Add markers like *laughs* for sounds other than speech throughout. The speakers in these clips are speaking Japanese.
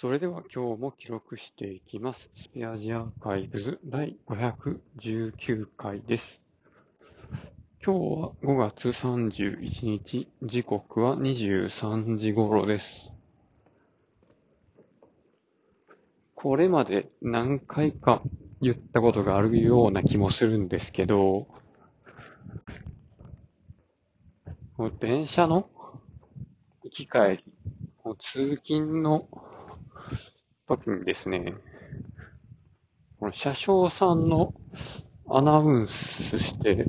それでは今日も記録していきます。スペアジアーカイブズ第519回です。今日は5月31日、時刻は23時頃です。これまで何回か言ったことがあるような気もするんですけど、電車の行き帰り、通勤の時にですね、この車掌さんのアナウンスして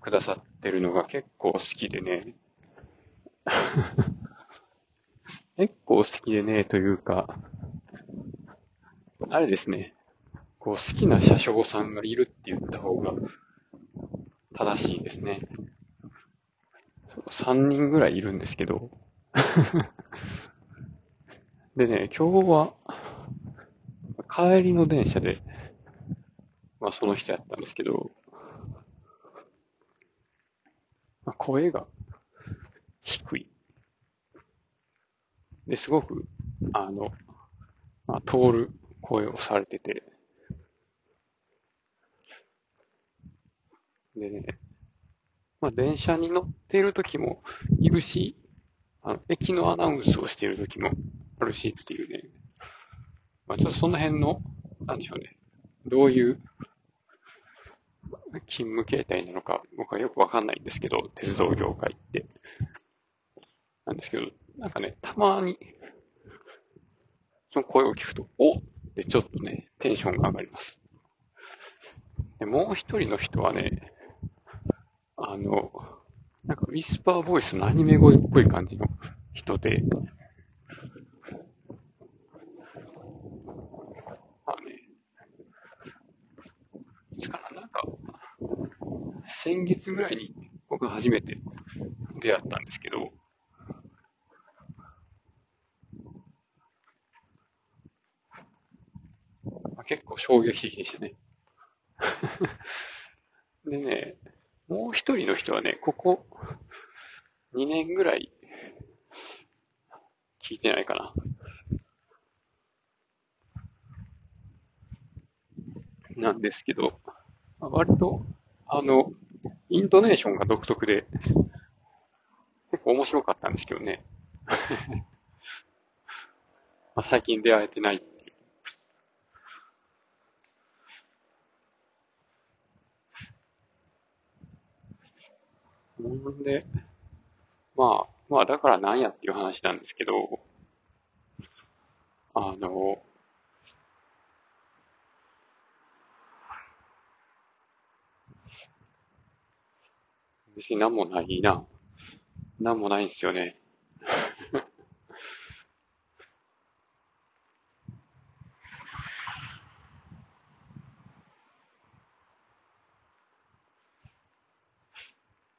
くださってるのが結構好きでね、*laughs* 結構好きでね、というか、あれですね、こう好きな車掌さんがいるって言った方が正しいですね。3人ぐらいいるんですけど、*laughs* でね、今日は、帰りの電車で、まあその人やったんですけど、まあ、声が低い。で、すごく、あの、まあ、通る声をされてて、でね、まあ電車に乗っている時もいるし、あの、駅のアナウンスをしている時もあるしっていうね、まあちょっとその辺の、なんでしょうね、どういう勤務形態なのか僕はよくわかんないんですけど、鉄道業界って。なんですけど、なんかね、たまに、その声を聞くと、おってちょっとね、テンションが上がります。でもう一人の人はね、あの、なんかウィスパーボイスのアニメ声っぽい感じの人で、まあね、いつかな、なんか、先月ぐらいに僕初めて出会ったんですけど、まあ、結構衝撃的でしたね。*laughs* でね、もう一人の人はね、ここ2年ぐらい聞いてないかな。なんですけど、割と、あの、イントネーションが独特で、結構面白かったんですけどね。*laughs* まあ最近出会えてないっていう。んで、まあ、まあだからなんやっていう話なんですけど、あの、別になんもないな。なんもないんですよね。*laughs*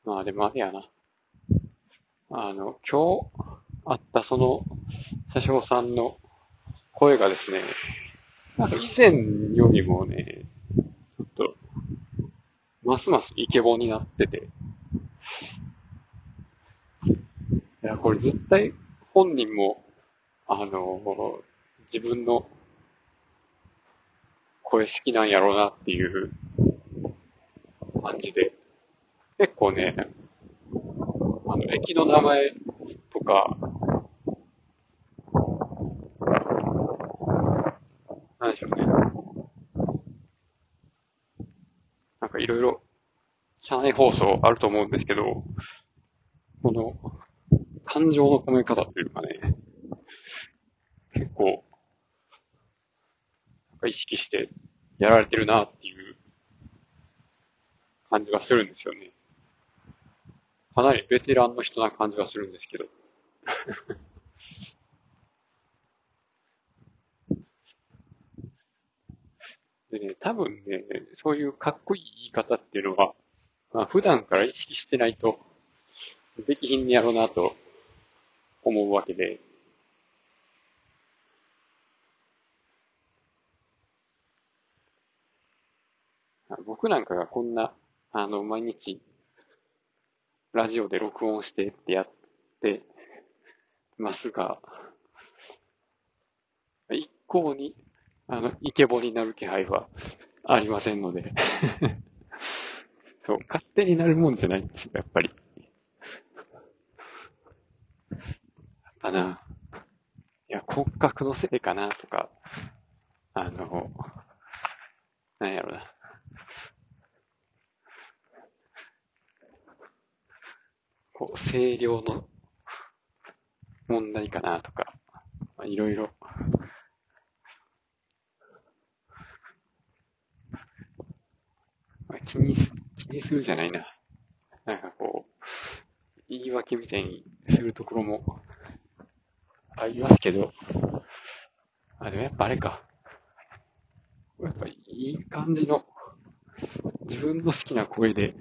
まあでもあれやな。あの、今日あったその、車掌さんの声がですね、なんか以前よりもね、ちょっと、ますますイケボになってて、いや、これ絶対本人も、あの、自分の声好きなんやろうなっていう感じで、結構ね、あの、駅の名前とか、なんでしょうね。なんかいろいろ、車内放送あると思うんですけど、この、感情の込め方というかね、結構、なんか意識してやられてるなっていう感じがするんですよね。かなりベテランの人な感じがするんですけど。*laughs* でね、多分ね、そういうかっこいい言い方っていうのは、まあ普段から意識してないと、できひんねやろうなと思うわけで、僕なんかがこんな、あの、毎日、ラジオで録音してってやってますが、意向に、あの、イケボになる気配はありませんので *laughs* そう、勝手になるもんじゃないんですよ、やっぱり。やっぱな、いや、骨格のせいかな、とか、あの、なんやろな。こう、声量の問題かなとか、いろいろ。気にす、気にするじゃないな。なんかこう、言い訳みたいにするところもありますけど、あ、でもやっぱあれか。やっぱいい感じの、自分の好きな声で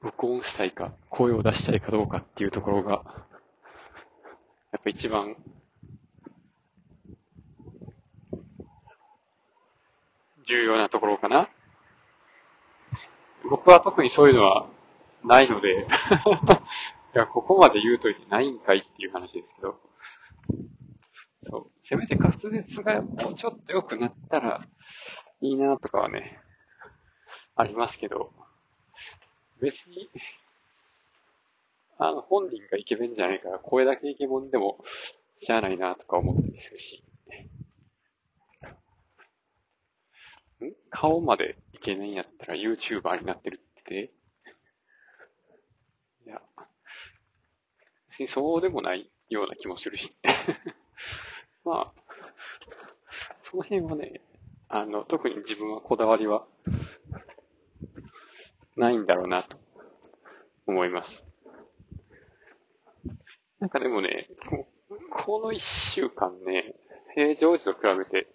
録音したいか、声を出したいかどうかっていうところが、やっぱ一番、重要なところかな。僕は特にそういうのはないので *laughs* いや、ここまで言うといてないんかいっていう話ですけど、せめて滑舌がもうちょっと良くなったらいいなとかはね、ありますけど、別に、あの、本人がイケメンじゃないから、声だけイケメンでも、しゃあないなとか思ったりするし。ん？顔までイケメンやったら YouTuber になってるって？いや、別にそうでもないような気もするし。まあ、その辺はね、あの、特に自分はこだわりはないんだろうなと思います。なんかでもね、この一週間ね、平常時と比べて、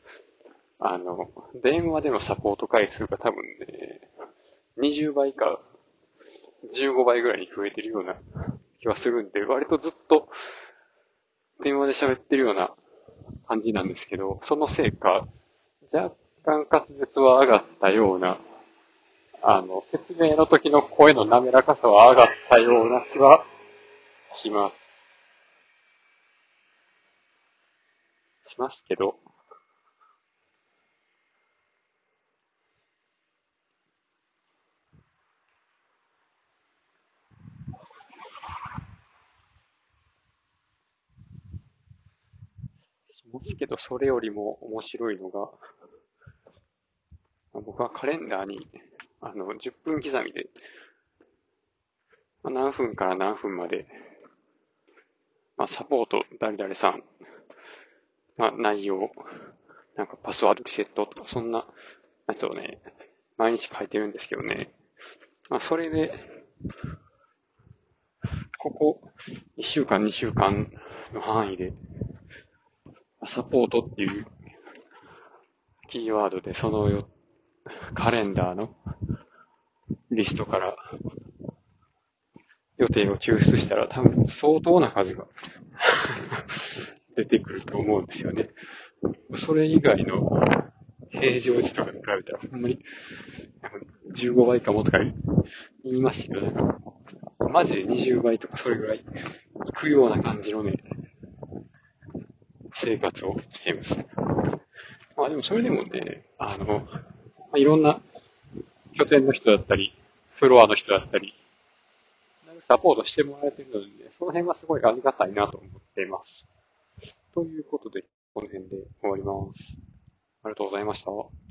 あの、電話でのサポート回数が多分ね、20倍か15倍ぐらいに増えてるような気はするんで、割とずっと電話で喋ってるような感じなんですけど、そのせいか、若干滑舌は上がったようなあの、説明の時の声の滑らかさは上がったような気はします。しますけど、けど、それよりも面白いのが、僕はカレンダーにあの、10分刻みで、何分から何分まで、まあ、サポート、誰々さん、まあ、内容、なんかパスワードリセットとか、そんなやつをね、毎日書いてるんですけどね。まあ、それで、ここ、1週間、2週間の範囲で、サポートっていうキーワードで、そのよ、カレンダーのリストから予定を抽出したら多分相当な数が *laughs* 出てくると思うんですよね。それ以外の平常時とかに比べたらほんまに15倍かもとか言いましたけど、なんかマジで20倍とかそれぐらい行くような感じのね、生活をしています。まあでもそれでもね、あの、ま、いろんな拠点の人だったり、フロアの人だったり、サポートしてもらえてるので、ね、その辺はすごいありがたいなと思っています。ということで、この辺で終わります。ありがとうございました。